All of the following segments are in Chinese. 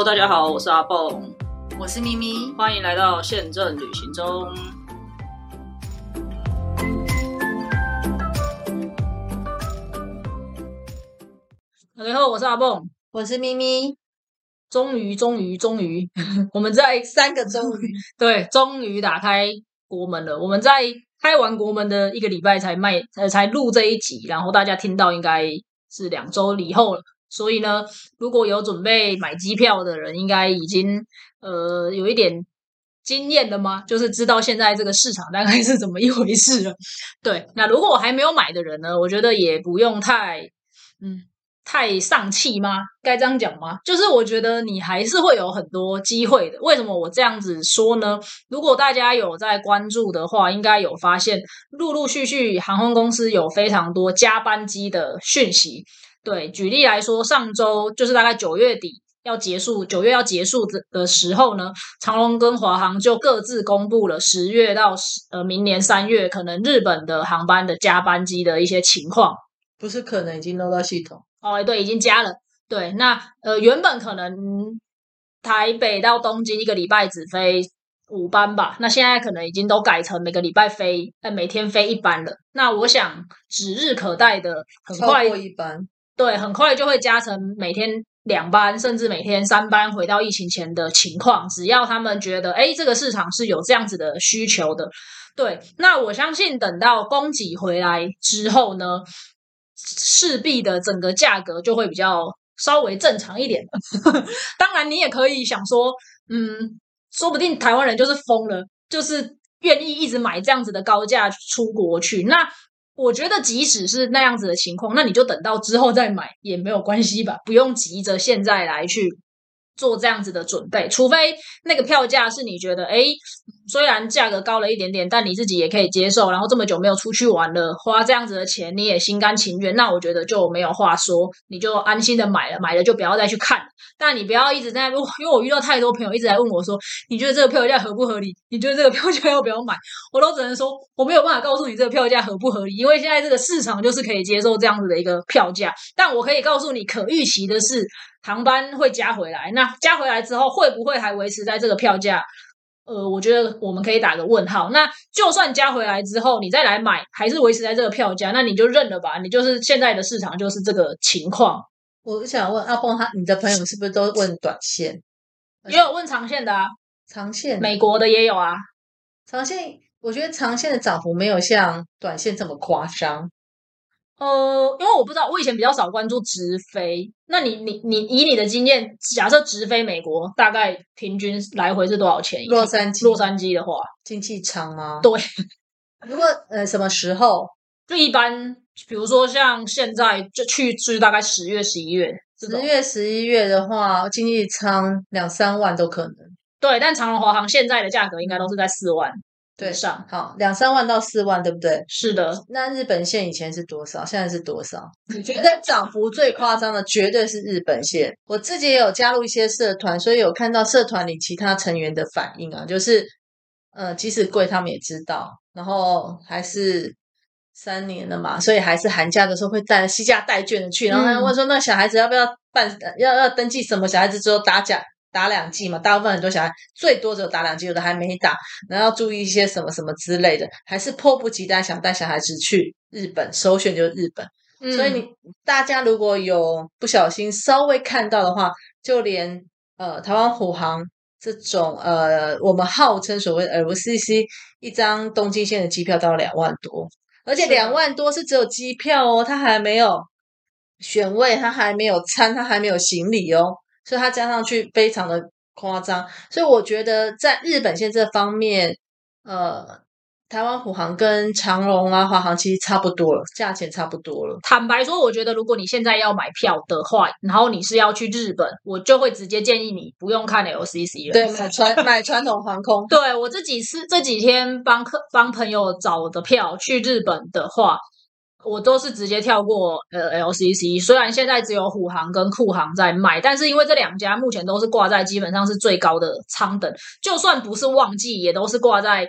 Hello，大家好，我是阿蹦，我是咪咪。欢迎来到宪政旅行中。大家好，我是阿蹦，我是咪咪。终于，终于，终于，我们在三个终于，对，终于打开国门了。我们在开完国门的一个礼拜才卖，呃，才录这一集，然后大家听到应该是两周以后了。所以呢，如果有准备买机票的人，应该已经呃有一点经验了吗？就是知道现在这个市场大概是怎么一回事了。对，那如果我还没有买的人呢，我觉得也不用太嗯。太丧气吗？该这样讲吗？就是我觉得你还是会有很多机会的。为什么我这样子说呢？如果大家有在关注的话，应该有发现，陆陆续续航空公司有非常多加班机的讯息。对，举例来说，上周就是大概九月底要结束，九月要结束的的时候呢，长龙跟华航就各自公布了十月到呃明年三月可能日本的航班的加班机的一些情况。不是可能已经弄到系统。哦，对，已经加了。对，那呃，原本可能台北到东京一个礼拜只飞五班吧，那现在可能已经都改成每个礼拜飞，呃，每天飞一班了。那我想指日可待的，很快一班，对，很快就会加成每天两班，甚至每天三班，回到疫情前的情况。只要他们觉得，哎，这个市场是有这样子的需求的，对，那我相信等到供给回来之后呢？势必的整个价格就会比较稍微正常一点。当然，你也可以想说，嗯，说不定台湾人就是疯了，就是愿意一直买这样子的高价出国去。那我觉得，即使是那样子的情况，那你就等到之后再买也没有关系吧，不用急着现在来去。做这样子的准备，除非那个票价是你觉得，哎，虽然价格高了一点点，但你自己也可以接受。然后这么久没有出去玩了，花这样子的钱你也心甘情愿，那我觉得就没有话说，你就安心的买了，买了就不要再去看。但你不要一直在，因为我遇到太多朋友一直在问我说，你觉得这个票价合不合理？你觉得这个票价要不要买？我都只能说，我没有办法告诉你这个票价合不合理，因为现在这个市场就是可以接受这样子的一个票价。但我可以告诉你，可预期的是。航班会加回来，那加回来之后会不会还维持在这个票价？呃，我觉得我们可以打个问号。那就算加回来之后，你再来买，还是维持在这个票价，那你就认了吧。你就是现在的市场就是这个情况。我想问阿峰，他你的朋友是不是都问短线？也有问长线的啊，长线美国的也有啊。长线我觉得长线的涨幅没有像短线这么夸张。呃，因为我不知道，我以前比较少关注直飞。那你你你以你的经验，假设直飞美国，大概平均来回是多少钱？洛杉矶，洛杉矶的话，经济舱吗？对。如果呃什么时候？就一般，比如说像现在就去，就是大概十月、十一月。十月、十一月的话，经济舱两三万都可能。对，但长荣、华航现在的价格应该都是在四万。对上好两三万到四万，对不对？是的。那日本线以前是多少？现在是多少？你觉得涨幅最夸张的绝对是日本线。我自己也有加入一些社团，所以有看到社团里其他成员的反应啊，就是呃，即使贵，他们也知道，然后还是三年了嘛，所以还是寒假的时候会带西价带券的去，然后他问说，那小孩子要不要办？要要登记什么？小孩子之后打假。打两剂嘛，大部分很多小孩最多只有打两剂，有的还没打，然后要注意一些什么什么之类的，还是迫不及待想带小孩子去日本，首选就是日本。所以你大家如果有不小心稍微看到的话，就连呃台湾虎航这种呃我们号称所谓的 LCC 一张东京线的机票都要两万多，而且两万多是只有机票哦，它还没有选位，它还没有餐，它还没有行李哦。所以它加上去非常的夸张，所以我觉得在日本线这方面，呃，台湾虎航跟长荣啊、华航其实差不多了，价钱差不多了。坦白说，我觉得如果你现在要买票的话，然后你是要去日本，我就会直接建议你不用看 LCC 了，对，买传买传统航空。对我这几次这几天帮客帮朋友找的票去日本的话。我都是直接跳过呃 LCC，虽然现在只有虎航跟酷航在卖，但是因为这两家目前都是挂在基本上是最高的舱等，就算不是旺季，也都是挂在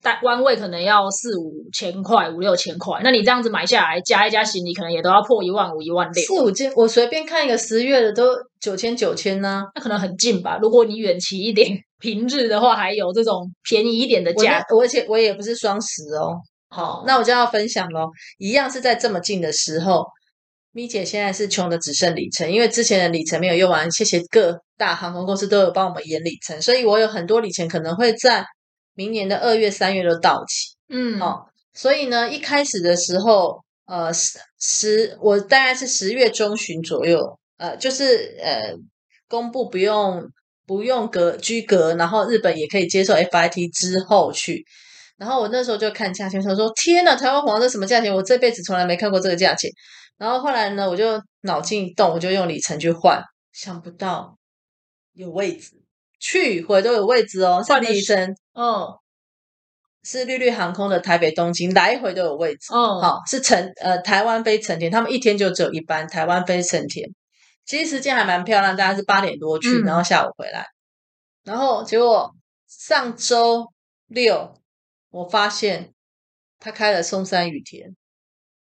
单弯位可能要四五千块、五六千块，那你这样子买下来，加一加行李，可能也都要破一万五、一万六。四五千，我随便看一个十月的都九千九千呢。那可能很近吧？如果你远期一点，平日的话，还有这种便宜一点的我价。那而且我也不是双十哦。好，那我就要分享喽。一样是在这么近的时候，咪姐现在是穷的只剩里程，因为之前的里程没有用完，谢谢各大航空公司都有帮我们延里程，所以我有很多里程可能会在明年的二月、三月都到期。嗯，哦，所以呢，一开始的时候，呃，十十，我大概是十月中旬左右，呃，就是呃，公布不用不用隔居隔，然后日本也可以接受 FIT 之后去，然后我那时候就看价钱，说说天呐，台湾黄这什么价钱？我这辈子从来没看过这个价钱。然后后来呢，我就脑筋一动，我就用里程去换，想不到有位置，去回都有位置哦，是换的是里程。哦是绿绿航空的台北、东京来回都有位置。哦，好，是成呃台湾飞成田，他们一天就只有一班台湾飞成田，其实时间还蛮漂亮，大概是八点多去，嗯然后下午回来。然后结果上周六我发现他开了松山雨田，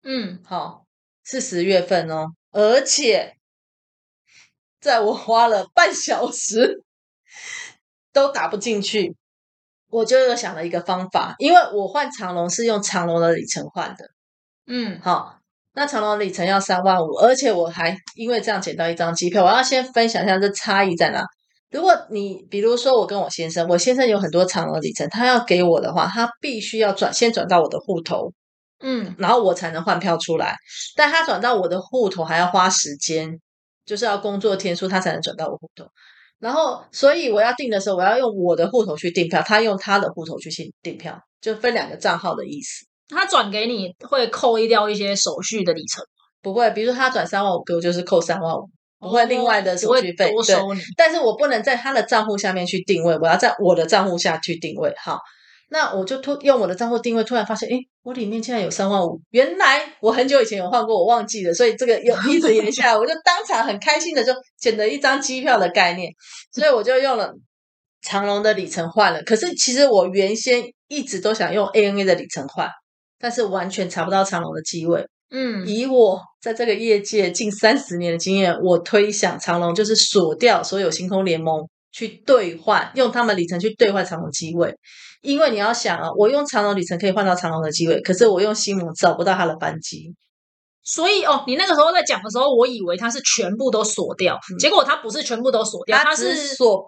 嗯，好是十月份哦，而且在我花了半小时都打不进去，我就又想了一个方法，因为我换长龙是用长龙的里程换的。嗯，好，那长隆里程要三万五，而且我还因为这样捡到一张机票。我要先分享一下这差异在哪。如果你比如说我跟我先生，我先生有很多长额里程，他要给我的话，他必须要转先转到我的户头，嗯，然后我才能换票出来。但他转到我的户头还要花时间，就是要工作天数，他才能转到我户头。然后，所以我要订的时候，我要用我的户头去订票，他用他的户头去订订票，就分两个账号的意思。他转给你会扣掉一些手续的里程，不会，比如说他转三万五给我，就是扣三万五，不会另外的手续费。对。但是我不能在他的账户下面去定位，我要在我的账户下去定位。好，那我就突用我的账户定位，突然发现，诶，我里面竟然有三万五，原来我很久以前有换过，我忘记了，所以这个又 一直延下来，我就当场很开心的就捡了一张机票的概念，所以我就用了长隆的里程换了。可是其实我原先一直都想用 ANA 的里程换，但是完全查不到长隆的机位。嗯，以我在这个业界近三十年的经验，我推想长隆就是锁掉所有星空联盟去兑换，用他们里程去兑换长隆机位。因为你要想啊，我用长隆里程可以换到长隆的机位，可是我用星盟找不到他的班机。所以哦，你那个时候在讲的时候，我以为他是全部都锁掉，嗯结果他不是全部都锁掉，他是锁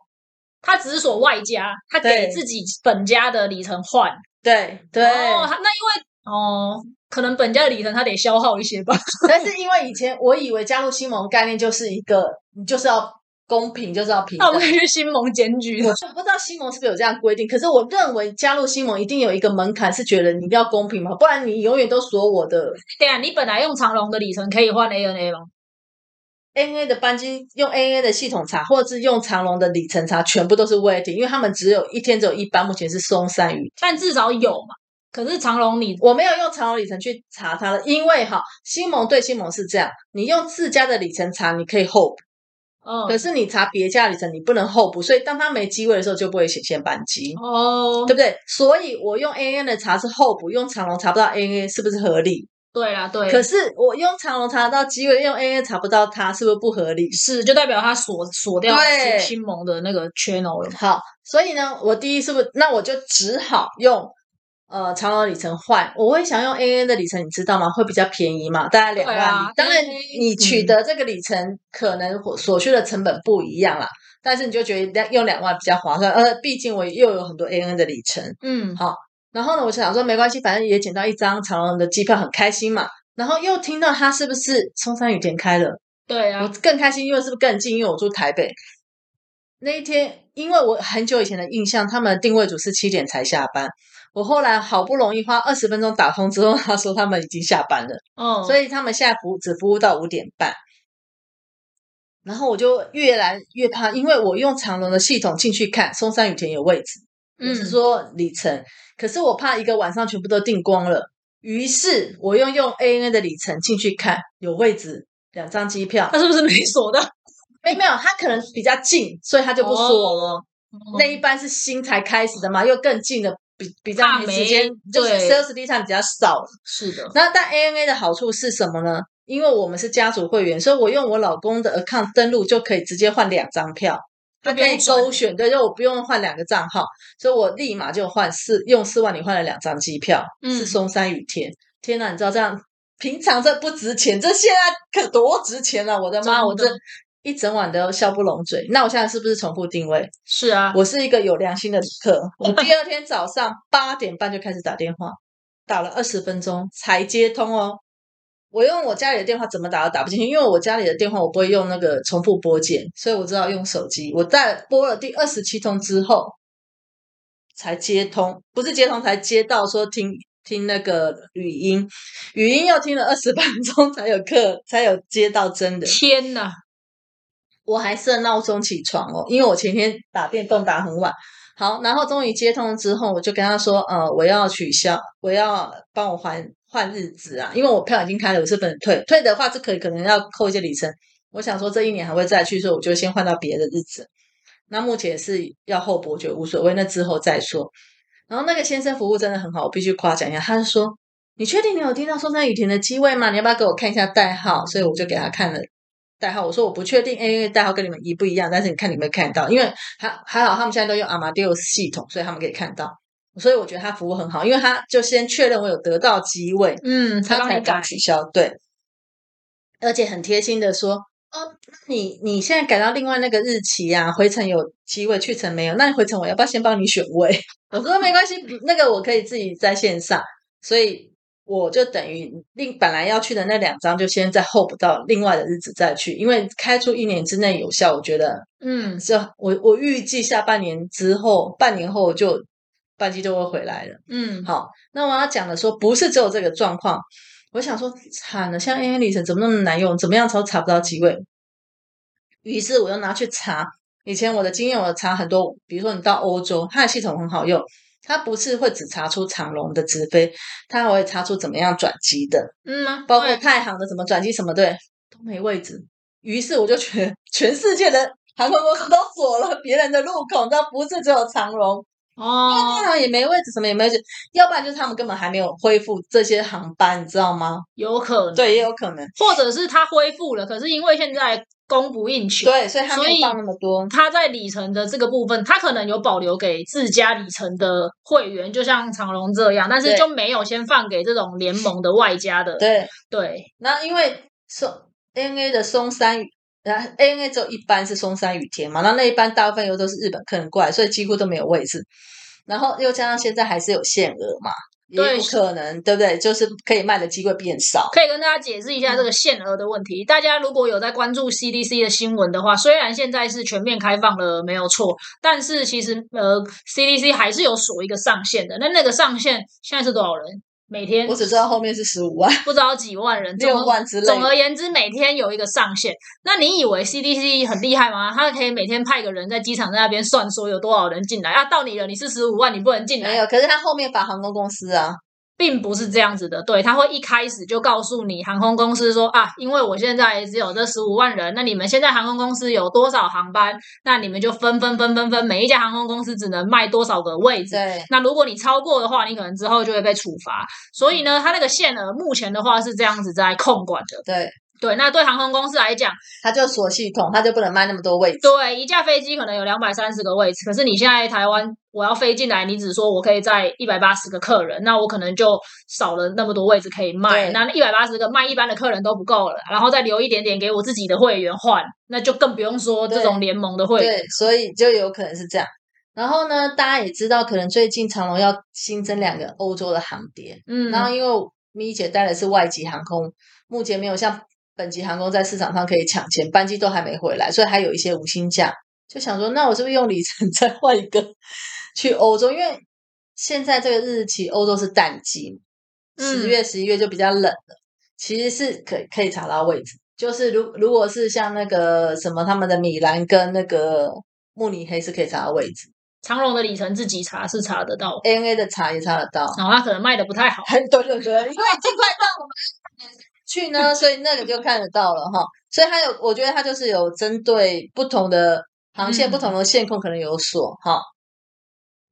他只是锁外加，他给自己本家的里程换。对对，哦，那因为哦，可能本家的里程它得消耗一些吧。但是因为以前我以为加入新盟概念就是一个，你就是要公平，就是要平等那我们。去新盟检举的。我不知道新盟是不是有这样规定，可是我认为加入新盟一定有一个门槛，是觉得你一定要公平嘛，不然你永远都锁我的对啊，你本来用长龙的里程可以换 ANA 吗？ANA 的班机，用 ANA 的系统查，或者是用长龙的里程查，全部都是 waiting，因为他们只有一天只有一班，目前是松山雨。但至少有嘛。可是长龙你我没有用长龙里程去查它了，因为哈，新盟对新盟是这样，你用自家的里程查，你可以候补，哦可是你查别家里程，你不能候补，所以当它没机会的时候，就不会显现班机。哦对，不对？所以我用 AN 的查是候补，用长龙查不到 AN 是不是合理？对啦，对，可是我用长龙查得到机会，用 AN 查不到它，是不是不合理？是就代表它锁锁掉对新盟的那个 channel 了。好，所以呢，我第一是不是？那我就只好用呃长龙里程换。我会想用 AN 的里程，你知道吗？会比较便宜嘛，大概两万里。啊当然你取得这个里程可能所需的成本不一样啦，但是你就觉得用两万比较划算。呃，毕竟我又有很多 AN 的里程。嗯，好然后呢，我就想说没关系，反正也捡到一张长龙的机票，很开心嘛。然后又听到他是不是冲山雨田开了，我对啊，我更开心，因为是不是更近？因为我住台北。那一天，因为我很久以前的印象，他们定位组是七点才下班。我后来好不容易花二十分钟打通之后，他说他们已经下班了，哦，所以他们现在服务只服务到五点半。然后我就越来越怕，因为我用长龙的系统进去看，松山雨田有位置，我嗯是说里程，可是我怕一个晚上全部都订光了，于是我又用 ANA 的里程进去看，有位置，两张机票他，是不是没锁的？没没有，他可能比较近，所以他就不锁了。哦那一班是新才开始的嘛，又更近的比比较怕没没时间，就是对 sales lead time 比较少。是的，那但 ANA 的好处是什么呢？因为我们是家族会员，所以我用我老公的 account 登录就可以直接换两张票，他可以勾选，对，就我不用换两个账号，所以我立马就换四用四万里换了两张机票，嗯是松山雨天。天哪，你知道这样平常这不值钱，这现在可多值钱啊！我的妈，的我这一整晚都笑不拢嘴。那我现在是不是重复定位？是啊，我是一个有良心的旅客，我第二天早上八点半就开始打电话，打了二十分钟才接通哦。我用我家里的电话怎么打都打不进去，因为我家里的电话我不会用那个重复拨键，所以我知道用手机。我在拨了第二十七通之后才接通，不是接通才接到说听听那个语音，语音又听了二十 分钟才有课才有接到真的。天哪，我还设闹钟起床哦，因为我前天打电动打很晚。好，然后终于接通之后，我就跟他说，呃，我要取消，我要帮我还换日子啊，因为我票已经开了，我是不能退，退的话是可以，可能要扣一些里程。我想说这一年还会再去，所以我就先换到别的日子。那目前是要后补，我觉得无所谓，那之后再说。然后那个先生服务真的很好，我必须夸奖一下。他就说：“你确定你有听到松山雨田的机位吗？你要不要给我看一下代号？”所以我就给他看了代号。我说我不确定 AA 代号跟你们一不一样，但是你看你们看到，因为还还好他们现在都用 Amadeus 系统，所以他们可以看到。所以我觉得他服务很好，因为他就先确认我有得到机位，嗯，他才改敢，取消。对，而且很贴心的说：“哦，你你现在改到另外那个日期啊，回程有机位，去程没有？那你回程我要不要先帮你选位？” 我说没关系，那个我可以自己在线上，所以我就等于另本来要去的那两张，就先在候补到另外的日子再去，因为开出一年之内有效，我觉得嗯，这我我预计下半年之后，半年后就班机就会回来了。嗯，好，那我要讲的说，不是只有这个状况。我想说，惨了，像 AA 里程怎么那么难用？怎么样都查不到机位？于是我又拿去查，以前我的经验，我查很多，比如说你到欧洲，它的系统很好用，它不是会只查出长龙的直飞，它还会查出怎么样转机的，嗯啊，包括对太行的怎么转机什么对都没位置。于是我就觉得全世界的航空公司都锁了别人的路口，你知道，不是只有长龙，哦太，行也没位置，什么也没位置，要不然就是他们根本还没有恢复这些航班，你知道吗？有可能，对，也有可能，或者是他恢复了，可是因为现在供不应求，对，所以他没有放那么多。他在里程的这个部分，他可能有保留给自家里程的会员，就像长隆这样，但是就没有先放给这种联盟的外加的。对，对，那因为松 ANA 的松山雨，呃，ANA 只有一班是松山雨天嘛，那那一班大部分又都是日本客人过来，所以几乎都没有位置。然后又加上现在还是有限额嘛，也对不可能，对不对？就是可以卖的机会变少。可以跟大家解释一下这个限额的问题。大家如果有在关注 CDC 的新闻的话，虽然现在是全面开放了，没有错，但是其实呃 CDC 还是有锁一个上限的。那那个上限现在是多少人？每天我只知道后面是十五万、不知道几万人，总六而万之类。总而言之，每天有一个上限。那你以为 CDC 很厉害吗？他可以每天派个人在机场在那边算说有多少人进来啊？到你了，你是十五万，你不能进来。没有，可是他后面把航空公司啊，并不是这样子的，对，他会一开始就告诉你航空公司说啊，因为我现在只有这十五万人，那你们现在航空公司有多少航班，那你们就分分分分分，每一家航空公司只能卖多少个位置。对那如果你超过的话，你可能之后就会被处罚。所以呢，它那个限额目前的话是这样子在控管的。对，对，那对航空公司来讲，它就锁系统，它就不能卖那么多位置。对，一架飞机可能有两百三十个位置，可是你现在台湾我要飞进来，你只说我可以载一百八十个客人，那我可能就少了那么多位置可以卖。那一百八十个卖一般的客人都不够了，然后再留一点点给我自己的会员换，那就更不用说这种联盟的会员。对，所以就有可能是这样。然后呢，大家也知道，可能最近长龙要新增两个欧洲的航点，嗯，然后因为咪姐带的是外籍航空，目前没有像本级航空在市场上可以抢钱，班机都还没回来，所以还有一些无薪假。就想说，那我是不是用里程 再换一个去欧洲？因为现在这个日期欧洲是淡季，十嗯月、十一月就比较冷了，其实是可可以查到位置。就是如如果是像那个什么他们的米兰跟那个慕尼黑是可以查到位置长隆的里程自己查是查得到，，ANA 的查也查得到。然后它可能卖的不太好。对对对，因为尽快到我们去呢，所以那个就看得到了哈。所以它有，我觉得它就是有针对不同的航线、嗯不同的线控可能有锁哈。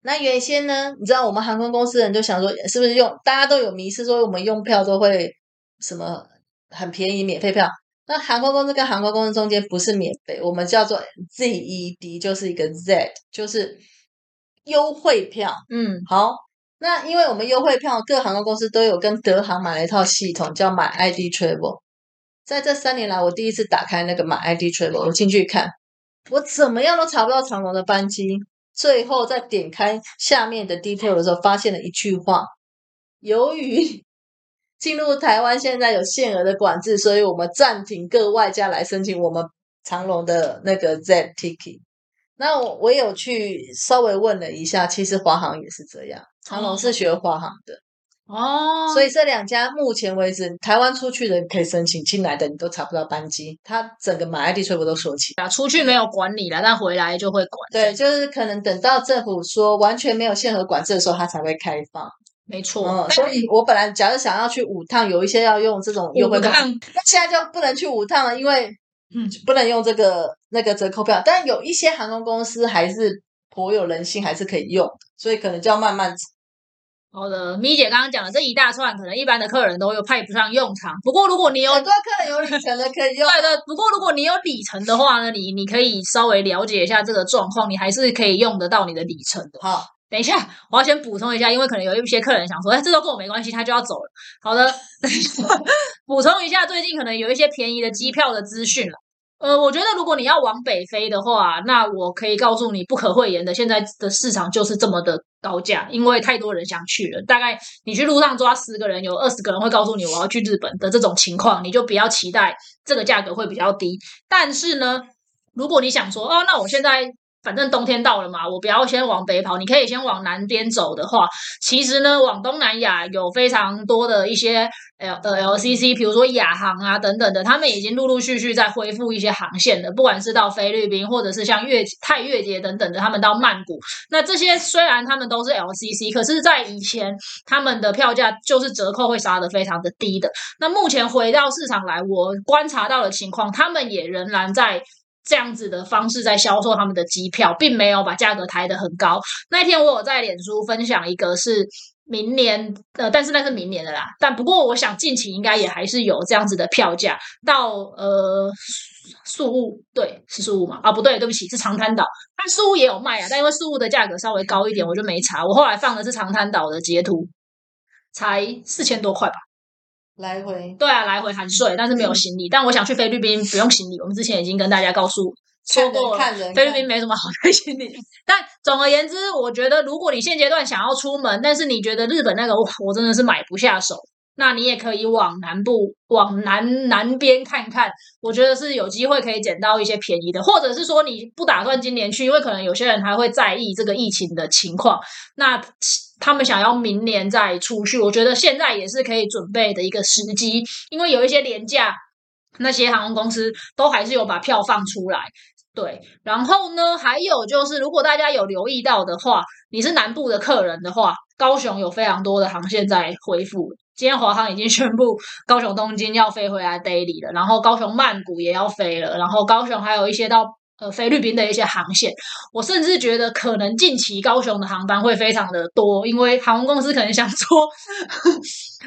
那原先呢，你知道我们航空公司人就想说，是不是用大家都有迷思，说我们用票都会什么很便宜免费票？那航空公司跟航空公司中间不是免费，我们叫做 ZED，就是一个 Z，就是优惠票。嗯，好，那因为我们优惠票，各航空公司都有跟德航买了一套系统，叫买 ID Travel。在这三年来，我第一次打开那个买 ID Travel，我进去看，我怎么样都查不到长龙的班机。最后在点开下面的 detail 的时候，发现了一句话：由于 进入台湾现在有限额的管制，所以我们暂停各外加来申请我们长龙的那个 Z ticket。那我我有去稍微问了一下，其实华航也是这样，长隆是学华航的。哦，所以这两家目前为止，台湾出去的可以申请，进来的你都查不到班机。它整个买 ID 全部都锁起。啊，出去没有管理了，但回来就会管。对，就是可能等到政府说完全没有限额管制的时候，它才会开放。没错。嗯，所以我本来假如想要去五趟，有一些要用这种优惠票，那现在就不能去五趟了，因为嗯不能用这个那个折扣票。但有一些航空公司还是颇有人性，还是可以用，所以可能就要慢慢。好的，米姐刚刚讲的这一大串，可能一般的客人都又派不上用场。不过如果你有很多客人有里程的可以用，对对。不过如果你有里程的话呢，你你可以稍微了解一下这个状况，你还是可以用得到你的里程的。好，等一下，我要先补充一下，因为可能有一些客人想说，哎，这都跟我没关系，他就要走了。好的，补充一下，最近可能有一些便宜的机票的资讯了。呃，我觉得如果你要往北飞的话，那我可以告诉你，不可讳言的，现在的市场就是这么的高价，因为太多人想去了。大概你去路上抓十个人，有二十个人会告诉你我要去日本的这种情况，你就不要期待这个价格会比较低。但是呢，如果你想说，哦，那我现在。反正冬天到了嘛，我不要先往北跑，你可以先往南边走的话，其实呢，往东南亚有非常多的一些 L 呃 LCC，比如说亚航啊等等的，他们已经陆陆续续在恢复一些航线的，不管是到菲律宾，或者是像越泰越捷等等的，他们到曼谷。那这些虽然他们都是 LCC，可是，在以前他们的票价就是折扣会杀的非常的低的。那目前回到市场来，我观察到的情况，他们也仍然在。这样子的方式在销售他们的机票，并没有把价格抬得很高。那一天我有在脸书分享一个，是明年呃，但是那是明年的啦。但不过我想近期应该也还是有这样子的票价到呃宿务，对，是宿务嘛？啊，不对，对不起，是长滩岛。但宿务也有卖啊，但因为宿务的价格稍微高一点，我就没查。我后来放的是长滩岛的截图，才四千多块吧。来回对啊，来回含税，但是没有行李。但我想去菲律宾不用行李，我们之前已经跟大家告诉说过，菲律宾没什么好带行李。但总而言之，我觉得如果你现阶段想要出门，但是你觉得日本那个我真的是买不下手，那你也可以往南部往南南边看看，我觉得是有机会可以捡到一些便宜的，或者是说你不打算今年去，因为可能有些人还会在意这个疫情的情况，那。他们想要明年再出去，我觉得现在也是可以准备的一个时机，因为有一些廉价，那些航空公司都还是有把票放出来。对，然后呢，还有就是，如果大家有留意到的话，你是南部的客人的话，高雄有非常多的航线在恢复。今天华航已经宣布，高雄东京要飞回来 daily 了，然后高雄曼谷也要飞了，然后高雄还有一些到。呃，菲律宾的一些航线，我甚至觉得可能近期高雄的航班会非常的多，因为航空公司可能想说。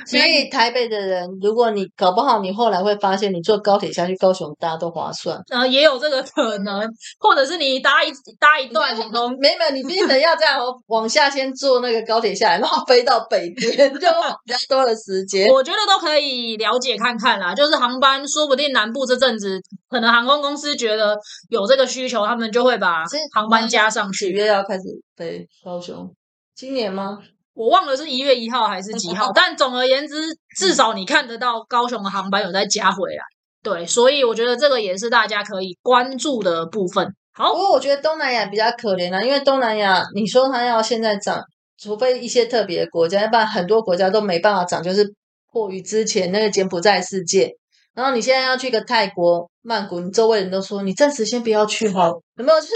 所以台北的人，如果你搞不好，你后来会发现，你坐高铁下去高雄，大家都划算。呃，也有这个可能，或者是你搭一搭一段，从没有，你必须要这样往下先坐那个高铁下来，然后飞到北边，就比较多的时间。我觉得都可以了解看看啦，就是航班，说不定南部这阵子，可能航空公司觉得有这个需求，他们就会把航班加上去。几月要开始飞高雄？今年吗？我忘了是一月一号还是几号，但总而言之，至少你看得到高雄的航班有在加回来，对，所以我觉得这个也是大家可以关注的部分。好，不过我觉得东南亚比较可怜啊，因为东南亚你说它要现在涨，除非一些特别国家，要不然很多国家都没办法涨，就是迫于之前那个柬埔寨事件。然后你现在要去个泰国曼谷，你周围人都说你暂时先不要去哈，有没有？就是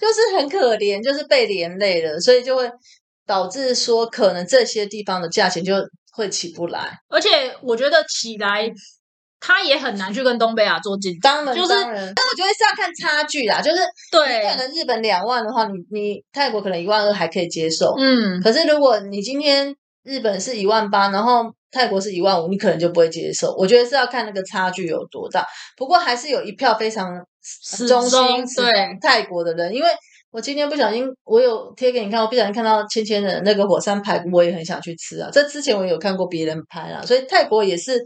就是很可怜，就是被连累了，所以就会。导致说可能这些地方的价钱就会起不来，而且我觉得起来他也很难去跟东北亚做竞争。当然，就是，但我觉得是要看差距啦。就是你对可，能日本两万的话，你你泰国可能一万二还可以接受。嗯，可是如果你今天日本是一万八，然后泰国是一万五，你可能就不会接受。我觉得是要看那个差距有多大。不过还是有一票非常始忠心对泰国的人，因为我今天不小心，我有贴给你看，我不小心看到芊芊的那个火山排骨，我也很想去吃啊。这之前我有看过别人拍啊，所以泰国也是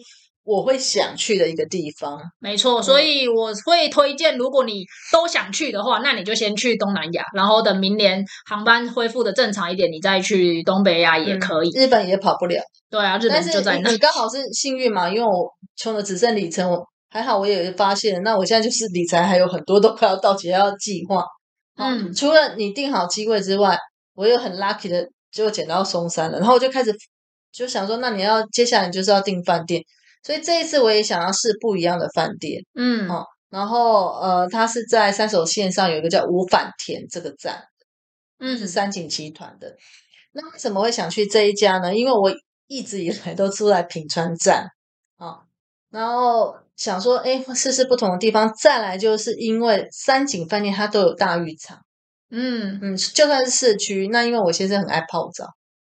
我会想去的一个地方。没错。所以我会推荐，如果你都想去的话，那你就先去东南亚，然后等明年航班恢复的正常一点，你再去东北亚也可以。日本也跑不了。对啊，日本就在那是你你。刚好是幸运嘛，因为我穷的只剩里程，我还好我也发现，那我现在就是理财还有很多都快要到期，还要计划。嗯除了你定好机位之外，我又很 lucky 的就捡到松山了，然后我就开始就想说，那你要接下来你就是要订饭店，所以这一次我也想要试不一样的饭店。嗯哦然后呃，它是在三手线上有一个叫五反田这个站，嗯是三井集团的。那为什么会想去这一家呢？因为我一直以来都住在品川站啊，然后想说，哎，试试不同的地方。再来就是因为三井饭店它都有大浴场，嗯嗯，就算是市区，那因为我先生很爱泡澡，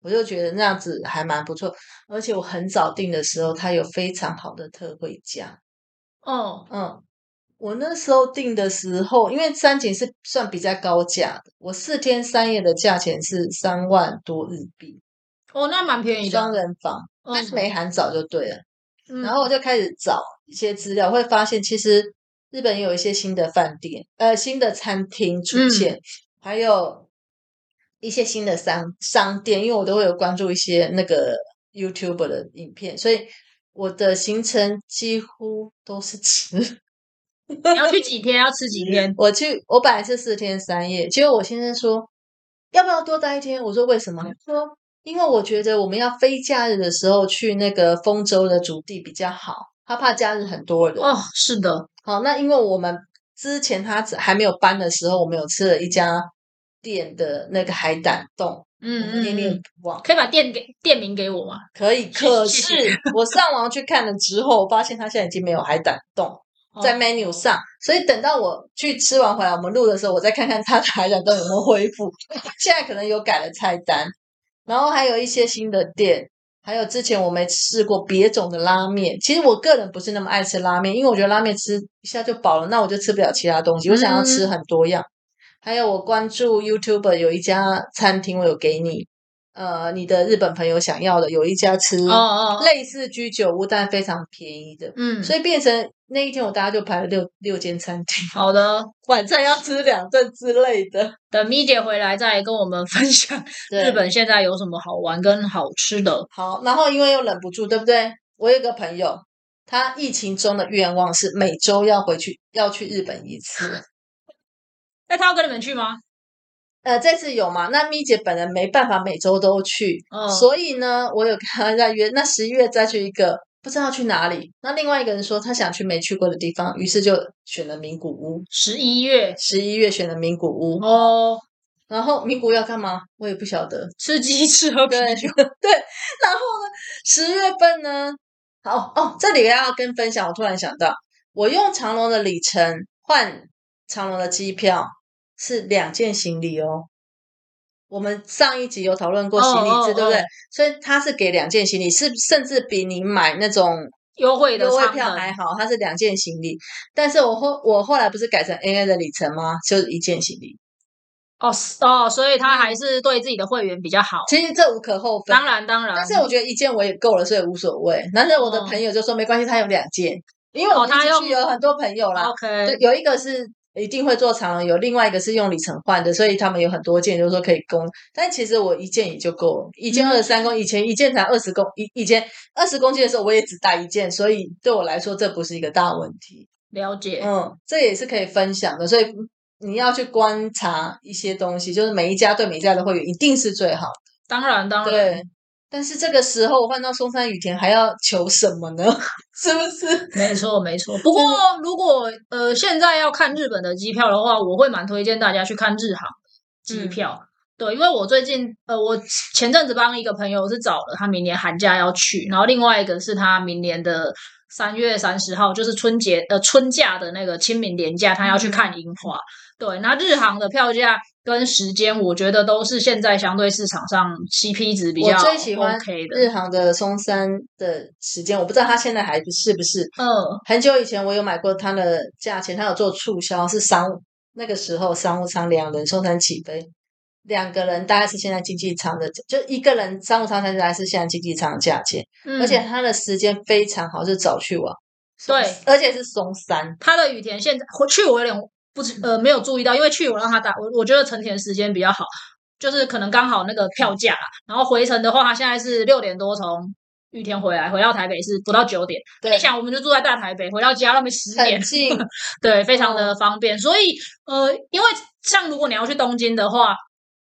我就觉得那样子还蛮不错。而且我很早订的时候，它有非常好的特惠价，哦嗯。我那时候订的时候，因为三井是算比较高价的，我四天三夜的价钱是三万多日币，哦，那蛮便宜的双。人房，嗯但是没含早就对了。嗯然后我就开始找一些资料，会发现其实日本有一些新的饭店，呃，新的餐厅出嗯现，还有一些新的商商店，因为我都会有关注一些那个 YouTube 的影片，所以我的行程几乎都是吃。你要去几天？要吃几天？我去，我本来是四天三夜，结果我先生说要不要多待一天？我说为什么？他说因为我觉得我们要非假日的时候去那个丰州的主地比较好，他怕假日很多人。哦，是的，好，那因为我们之前他只还没有搬的时候，我们有吃了一家店的那个海胆冻，嗯我念念不忘。可以把店给店名给我吗？可以，可是 我上网去看了之后，我发现它现在已经没有海胆冻。在哦 menu 上，所以等到我去吃完回来，我们录的时候，我再看看它的海胆冻有没有恢复。现在可能有改了菜单，然后还有一些新的店，还有之前我没试过别种的拉面。其实我个人不是那么爱吃拉面，因为我觉得拉面吃一下就饱了，那我就吃不了其他东西。我想要吃嗯很多样。还有我关注 YouTube 有一家餐厅，我有给你，呃，你的日本朋友想要的有一家吃哦哦，哦类似居酒屋，但非常便宜的。嗯，所以变成那一天我大家就排了六六间餐厅，好的，晚餐要吃两顿之类的。等咪姐回来再跟我们分享 日本现在有什么好玩跟好吃的。好，然后因为又忍不住，对不对？我有一个朋友，他疫情中的愿望是每周要回去要去日本一次。那他要跟你们去吗？呃，这次有嘛？那咪姐本人没办法每周都去，嗯所以呢，我有跟他在约，那十一月再去一个，不知道去哪里。那另外一个人说他想去没去过的地方，于是就选了名古屋。十一月十一月选了名古屋，哦，然后名古屋要干嘛？我也不晓得。吃鸡翅喝啤对酒。对，然后呢，十月份呢，好哦，这里要跟分享，我突然想到，我用长隆的里程换长龙的机票是两件行李哦。我们上一集有讨论过行李制，哦哦对不对哦？所以他是给两件行李，是甚至比你买那种优惠的优惠票还好，它是两件行李。但是我后我后来不是改成 AA 的里程吗？就是一件行李。哦哦，所以他还是对自己的会员比较好。其实这无可厚非，当然当然，但是我觉得一件我也够了，所以无所谓。但是我的哦朋友就说没关系，他有两件，因为我他用去有很多朋友啦。对，OK，有一个是一定会做长龙，有另外一个是用里程换的，所以他们有很多件，就是说可以供。但其实我一件也就够了，一件嗯二十三公，以前一件才二十公，以以前二十公斤的时候我也只带一件，所以对我来说这不是一个大问题。了解。嗯，这也是可以分享的，所以你要去观察一些东西，就是每一家对每一家的会员一定是最好的。当然当然，对，但是这个时候我换到松山雨田还要求什么呢？是不是？没错没错。不过如果呃现在要看日本的机票的话，我会蛮推荐大家去看日航机嗯票。对，因为我最近呃，我前阵子帮一个朋友是找了他明年寒假要去，然后另外一个是他明年的三月三十号，就是春节呃春假的那个清明年假，他要去看樱花。对，那日航的票价跟时间，我觉得都是现在相对市场上 CP 值比较我最喜欢 OK 的。日航的松山的时间，我不知道它现在还是不是。嗯，很久以前我有买过它的价钱，它有做促销，是商务那个时候商务舱两人松山起飞，两个人大概是现在经济舱的，就一个人商务舱才大概是现在经济舱的价钱，嗯而且它的时间非常好，是早去晚，对而且是松山，他的羽田现在回去我有点不知呃没有注意到，因为去我让他打我，我觉得成田时间比较好，就是可能刚好那个票价啦。然后回程的话，他现在是六点多从玉田回来，回到台北是不到九点。你想，我们就住在大台北，回到家那边十点 对，非常的方便。所以呃，因为像如果你要去东京的话。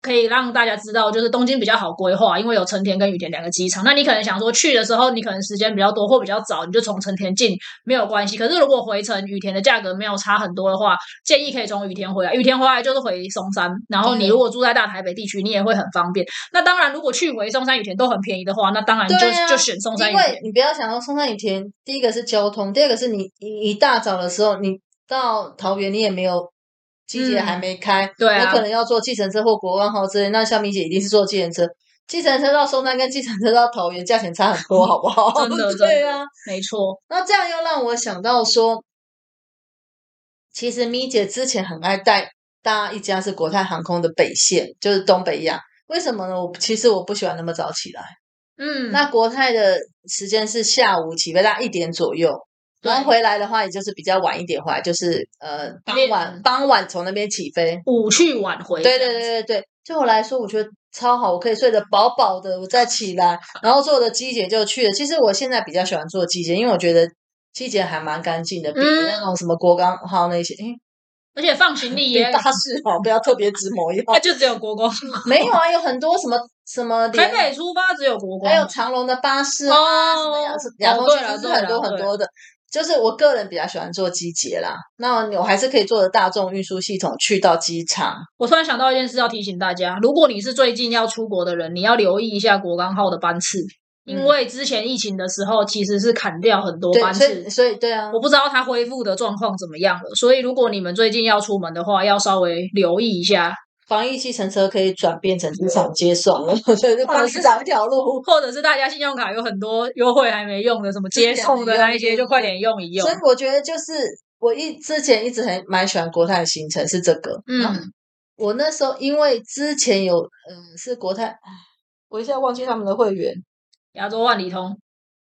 可以让大家知道，就是东京比较好规划，因为有成田跟羽田两个机场。那你可能想说去的时候，你可能时间比较多或比较早，你就从成田进没有关系。可是如果回程羽田的价格没有差很多的话，建议可以从羽田回来。羽田回来就是回松山，然后你如果住在大台北地区，你也会很方便。那当然，如果去回松山羽田都很便宜的话，那当然就、啊就选松山羽因为。你不要想到松山羽田，第一个是交通，第二个是你你一大早的时候，你到桃园你也没有。机捷嗯还没开，对啊你可能要坐计程车或国万号之类。那像米姐一定是坐计程车，计程车到松山跟计程车到桃园价钱差很多，好不好？真的对啊。没错，那这样又让我想到说，其实米姐之前很爱带搭一家是国泰航空的北线，就是东北亚。为什么呢？我其实我不喜欢那么早起来。嗯，那国泰的时间是下午起飞，大概一点左右。然后回来的话，也就是比较晚一点回来，就是呃傍晚。傍晚从那边起飞。午去晚回，对对对对对，对。我来说，我觉得超好，我可以睡得饱饱的，我再起来，然后坐的机姐就去了。其实我现在比较喜欢坐机姐，因为我觉得机姐还蛮干净的，比嗯那种什么国钢号那些，诶而且放行李也比巴士好，不要特别指某一号那。就只有国光，没有啊，有很多什么什么台连北出发只有国光，还有长隆的巴士啊，哦什么亚亚通哦对。其实很多很对多的。就是我个人比较喜欢坐机捷啦，那我还是可以坐着大众运输系统去到机场。我突然想到一件事要提醒大家：如果你是最近要出国的人，你要留意一下国钢号的班次，因嗯为之前疫情的时候其实是砍掉很多对，班所以次。所以对啊，我不知道它恢复的状况怎么样了，所以如果你们最近要出门的话，要稍微留意一下，防疫计程车可以转变成机场接送了，所 以就帮市长一条路。或者是大家信用卡有很多优惠还没用的，什么接送的那一些，就快点用一用所以。我觉得就是我一之前一直很蛮喜欢国泰的行程是这个，嗯，我那时候因为之前有嗯是国泰，唉我一下忘记他们的会员，亚洲万里通，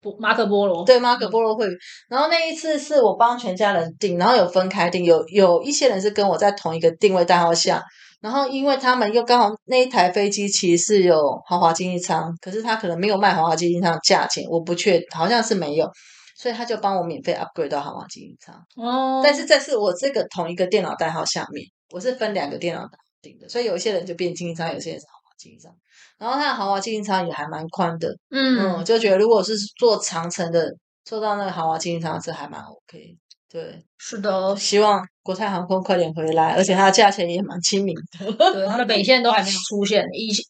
不马可波罗，对马可波罗会员。然后那一次是我帮全家人订，然后有分开订，有有一些人是跟我在同一个定位代号下。然后，因为他们又刚好那一台飞机其实是有豪华经济舱，可是他可能没有卖豪华经济舱的价钱，我不确，好像是没有，所以他就帮我免费 upgrade 到豪华经济舱。哦，但是这是我这个同一个电脑代号下面，我是分两个电脑代号订的，所以有一些人就变经济舱，有些人是豪华经济舱。然后他的豪华经济舱也还蛮宽的，嗯，嗯，就觉得如果是坐长程的，坐到那个豪华经济舱是还蛮 OK。对，是的，希望国泰航空快点回来，而且它的价钱也蛮亲民的。对，它的北线都还没有出现。以前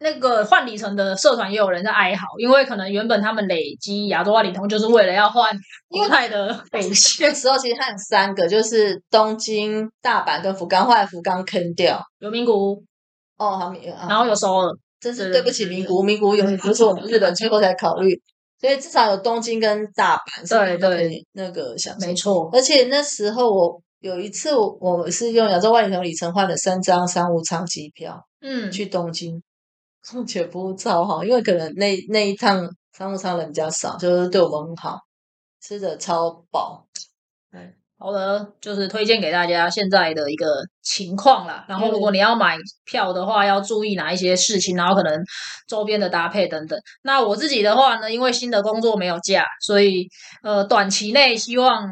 那个换里程的社团也有人在哀嚎，因为可能原本他们累积亚洲万里通就是为了要换国泰的北线 那，时候其实它有三个，就是东京、大阪跟福冈，后来福冈坑掉。有名古屋，哦，好，名啊然后有首尔，真是对对不起，名古屋，名古屋永远不是我们日本最后才考虑，所以至少有东京跟大阪，对对那个享受没。错，而且那时候我有一次我我是用亚洲万里通里程换了三张商务舱机票嗯，去东京，而且服务超好，因为可能那那一趟商务舱人比较少，就是对我们很好，吃的超饱。好的，就是推荐给大家现在的一个情况啦。然后，如果你要买票的话，要注意哪一些事情，然后可能周边的搭配等等。那我自己的话呢，因为新的工作没有假，所以呃，短期内希望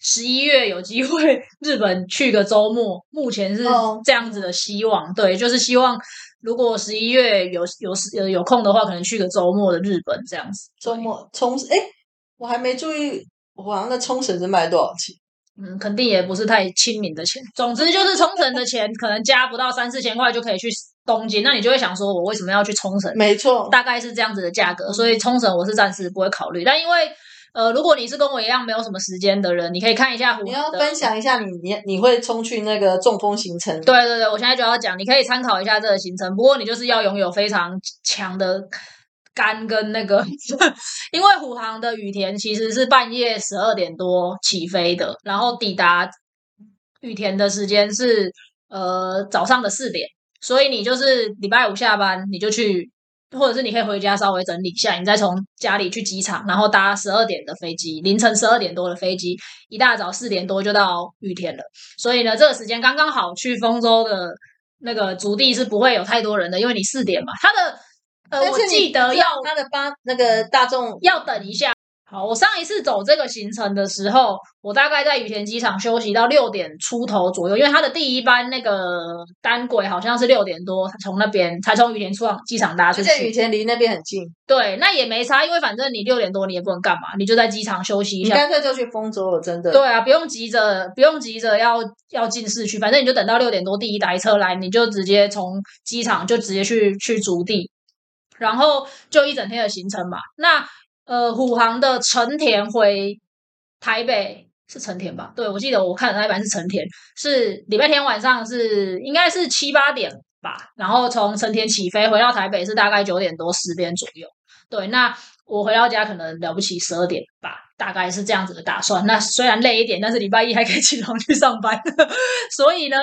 十一月有机会日本去个周末，目前是哦这样子的希望。对，就是希望如果十一月有有有有空的话，可能去个周末的日本这样子。周末冲绳，哎，我还没注意，我好像在冲绳是卖多少钱？嗯，肯定也不是太亲民的钱。总之就是冲绳的钱可能加不到三四千块就可以去东京，那你就会想说，我为什么要去冲绳？没错，大概是这样子的价格，所以冲绳我是暂时不会考虑。但因为呃，如果你是跟我一样没有什么时间的人，你可以看一下虎你要分享一下你你你会冲去那个中风行程，对对对，我现在就要讲，你可以参考一下这个行程。不过你就是要拥有非常强的肝跟那个，因为虎航的羽田其实是半夜十二点多起飞的，然后抵达羽田的时间是呃早上的四点，所以你就是礼拜五下班你就去。或者是你可以回家稍微整理一下，你再从家里去机场，然后搭十二点的飞机，凌晨十二点多的飞机，一大早四点多就到雨田了。所以呢，这个时间刚刚好去丰州的那个足地是不会有太多人的，因为你四点嘛。他的呃，我记得要他的八那个大众要等一下。好，我上一次走这个行程的时候，我大概在羽田机场休息到六点出头左右，因为它的第一班那个单轨好像是六点多从那边才从羽田出场机场搭出而且羽去。田离那边很近，对，那也没差，因为反正你六点多你也不能干嘛，你就在机场休息一你下。干脆就去丰州了，真的。对啊，不用急着，不用急着要要进市区，反正你就等到六点多第一台车来，你就直接从机场就直接去去足地，然后就一整天的行程嘛。那呃，虎航的成田回台北是成田吧？对，我记得我看的那一版是成田，是礼拜天晚上是应该是七八点吧，然后从成田起飞回到台北是大概九点多十点左右。对，那我回到家可能了不起十二点吧，大概是这样子的打算。那虽然累一点，但是礼拜一还可以起床去上班，所以呢，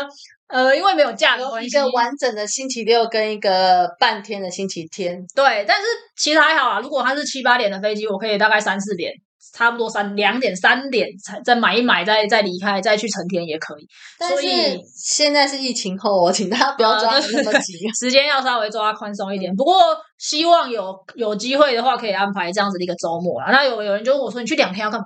呃，因为没有假的关系，一个完整的星期六跟一个半天的星期天，对，但是其实还好啊。如果它是七八点的飞机，我可以大概三四点，差不多三两点、三点才再买一买，再再离开，再去成田也可以。但是所以现在是疫情后哦，请大家不要抓的那么急。时间要稍微抓宽松一点。不过希望有有机会的话，可以安排这样子的一个周末啦。那有有人就问我说：“你去两天要干嘛？”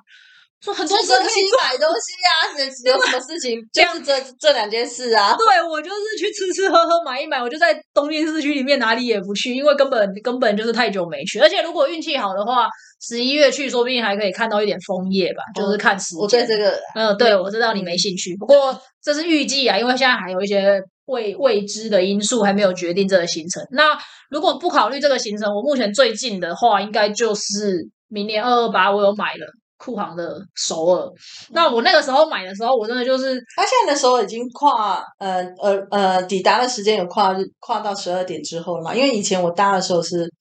说很多事可以买东西啊，有有什么事情 就是这这两件事啊。对我就是去吃吃喝喝买一买，我就在东京市区里面哪里也不去，因为根本根本就是太久没去。而且如果运气好的话，十一月去，说不定还可以看到一点枫叶吧，就是看时我对间。这个嗯，对，我知道你没兴趣，不过这是预计啊，因为现在还有一些未未知的因素还没有决定这个行程。那如果不考虑这个行程，我目前最近的话，应该就是明年二二八，我有买了酷航的首尔。那我那个时候买的时候，我真的就是他现在的时候已经跨呃呃呃抵达的时间有跨跨到十二点之后了嘛？因为以前我搭的时候是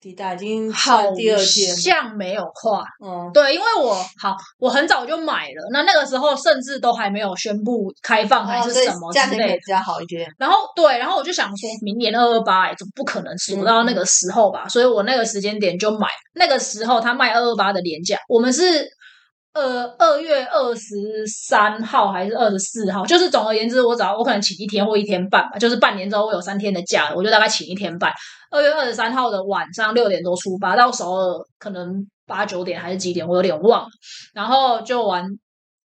抵达已经好第二天，像没有跨。嗯，对，因为我好，我很早就买了，那那个时候甚至都还没有宣布开放还是什么之类的。比较好一点。然后对，然后我就想说，明年二二八，哎，怎么不可能数到那个时候吧？所以我那个时间点就买。那个时候他卖二二八的廉价，我们是呃二月二十三号还是二十四号？就是总而言之，我只要我可能请一天或一天半吧，就是半年之后我有三天的假，我就大概请一天半。二月二十三号的晚上六点多出发，到首尔可能八九点还是几点，我有点忘了。然后就玩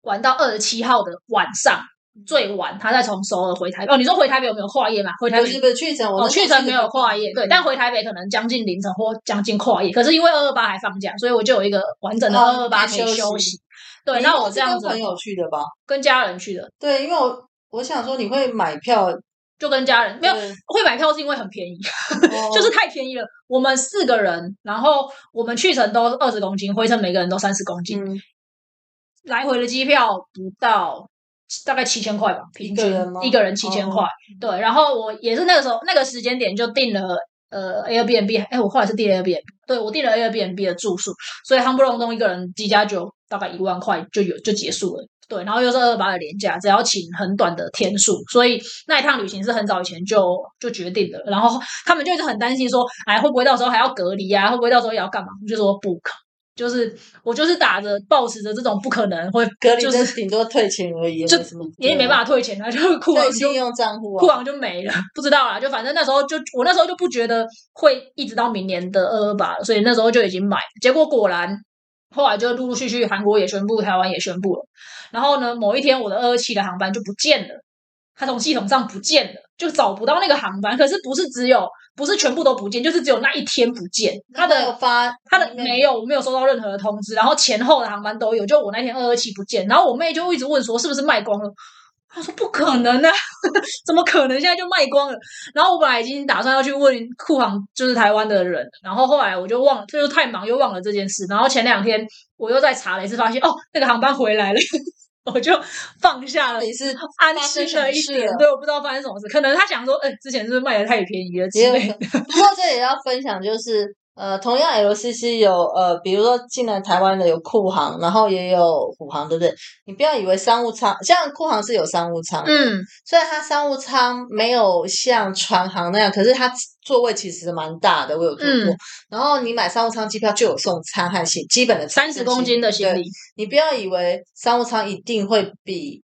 玩到二十七号的晚上。最晚他再从首尔回台北哦，你说回台北有没有跨夜嘛？回台北。不是不是去程，我去程没有跨夜，对，嗯。但回台北可能将近凌晨或将近跨夜。可是因为二二八还放假，所以我就有一个完整的二哦二八可以休息。对，那我这样子。跟朋友去的吧？跟家人去的，对，因为我我想说你会买票，就跟家人没有会买票是因为很便宜，哦。就是太便宜了。我们四个人，然后我们去程都二十公斤，回程每个人都三十公斤，嗯，来回的机票不到大概七千块吧，平均一个人七千哦块。对，然后我也是那个时候那个时间点就订了呃 Airbnb，哎，我后来是订 Airbnb，对我订了 Airbnb 的住宿，所以夯不隆咚一个人机加酒大概一万块就有就结束了。对，然后又是二八的年假，只要请很短的天数，所以那一趟旅行是很早以前就就决定的。然后他们就一直很担心说，哎，会不会到时候还要隔离啊？会不会到时候也要干嘛？我就说不可，就是我就是打着抱持着这种不可能会隔离就是顶多退钱而已，就也没办法退钱啊，就是库信用账户库啊，房就没了，不知道啦。就反正那时候就我那时候就不觉得会一直到明年的二二八，所以那时候就已经买。结果果然后来就陆陆续续韩国也宣布，台湾也宣布了。然后呢，某一天我的二二七的航班就不见了，它从系统上不见了，就找不到那个航班。可是不是只有不是全部都不见，就是只有那一天不见。它他的发他的没有，我没有收到任何的通知，然后前后的航班都有，就我那天二二七不见，然后我妹就一直问说是不是卖光了，她说不可能啊，怎么可能现在就卖光了？然后我本来已经打算要去问库航，就是台湾的人，然后后来我就忘了，就是太忙又忘了这件事。然后前两天我又再查了一次，发现哦，那个航班回来了，我就放下了，也是安心了一点。对，我不知道发生什么事，可能他想说，哎，之前是不是卖的太便宜了之类的。不过这也要分享，就是。呃，同样 LCC 有呃，比如说进来台湾的有库航，然后也有虎航，对不对？你不要以为商务舱，像库航是有商务舱，嗯，虽然它商务舱没有像船航那样，可是它座位其实蛮大的，我有坐过。然后你买商务舱机票就有送餐和行基本的三十公斤的行李，你不要以为商务舱一定会比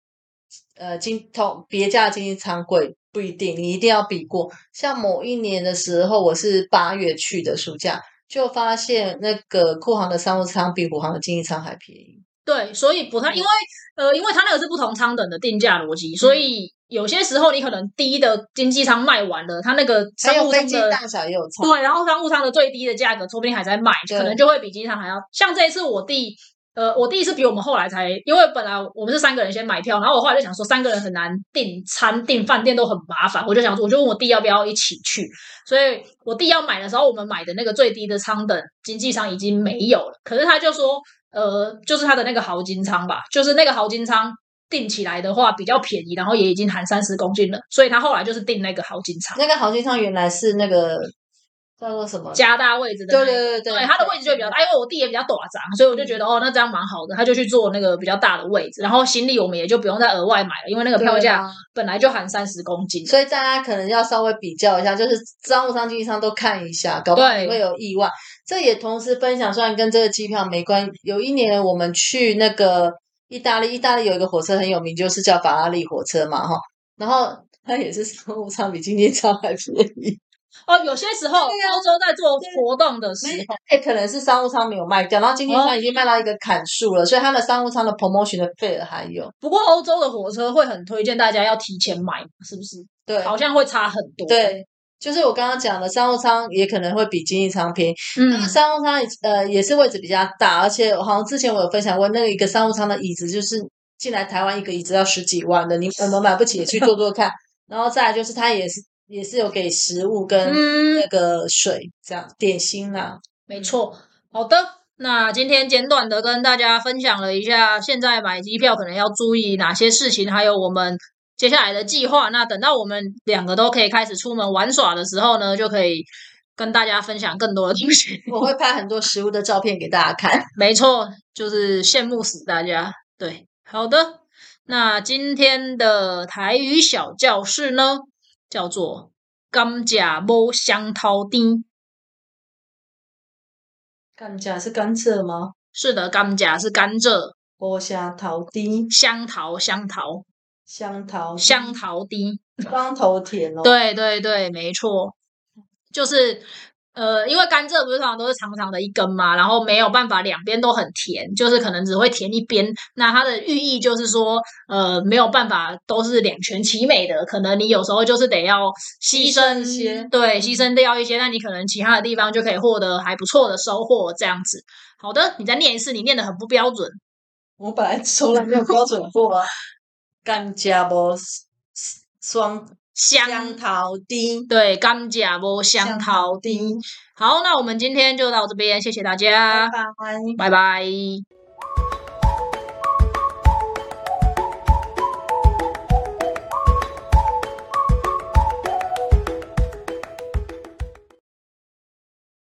呃经同别家的经济舱贵。不一定，你一定要比过。像某一年的时候，我是八月去的暑假，就发现那个库航的商务舱比虎航的经济舱还便宜。对，所以不太，因为呃，因为它那个是不同舱等的定价逻辑，所以有些时候你可能低的经济舱卖完了，它那个商务舱的大小也有差。对，然后商务舱的最低的价格说不定还在卖，可能就会比经济舱还要。像这一次我弟。呃，我第一次比我们后来才，因为本来我们是三个人先买票，然后我后来就想说三个人很难订餐订饭店都很麻烦，我就想说我就问我弟要不要一起去，所以我弟要买的时候，我们买的那个最低的舱等经济舱已经没有了，可是他就说，呃，就是他的那个豪金舱吧，就是那个豪金舱订起来的话比较便宜，然后也已经含三十公斤了，所以他后来就是订那个豪金舱。那个豪金舱原来是那个。叫做什么？加大位置的，对对对对，对他的位置就会比较大，因为我弟也比较短长，所以我就觉得哦，那这样蛮好的，他就去做那个比较大的位置，然后行李我们也就不用再额外买了，因为那个票价本来就含三十公斤，所以大家可能要稍微比较一下，就是商务舱、经济舱都看一下，搞不好会有意外。这也同时分享，虽然跟这个机票没关，有一年我们去那个意大利，意大利有一个火车很有名，就是叫法拉利火车嘛，哈，然后它也是商务舱比经济舱还便宜。哦，有些时候欧洲在做活动的时候，哎，可能是商务舱没有卖掉，然后经济舱已经卖到一个砍数了，所以他的商务舱的 promotion 的费还有。不过欧洲的火车会很推荐大家要提前买，是不是？对，好像会差很多。对，就是我刚刚讲的商务舱也可能会比经济舱便宜。嗯，商务舱呃也是位置比较大，而且好像之前我有分享过，那个一个商务舱的椅子就是进来台湾一个椅子要十几万的，你我们买不起，去坐坐看。然后再来就是它也是。也是有给食物跟那个水这样点心啦，没错。好的，那今天简短的跟大家分享了一下，现在买机票可能要注意哪些事情，还有我们接下来的计划。那等到我们两个都可以开始出门玩耍的时候呢，就可以跟大家分享更多的东西。我会拍很多食物的照片给大家看。没错，就是羡慕死大家。对，好的，那今天的台语小教室呢？叫做甘蔗无香桃丁，甘蔗是甘蔗吗？是的，甘蔗是甘蔗。无香桃丁，香桃香桃香桃香桃丁，光头甜哦。对对对，没错，就是。呃，因为甘蔗不是通常都是长长的一根嘛，然后没有办法两边都很甜，就是可能只会甜一边。那它的寓意就是说，呃，没有办法都是两全其美的，可能你有时候就是得要牺牲一些，对，牺牲掉一些，那你可能其他的地方就可以获得还不错的收获。这样子，好的，你再念一次，你念的很不标准。我本来从来没有标准过啊，甘蔗不双。香桃丁，对，甘蔗无香桃丁。好，那我们今天就到这边，谢谢大家，拜拜，拜拜。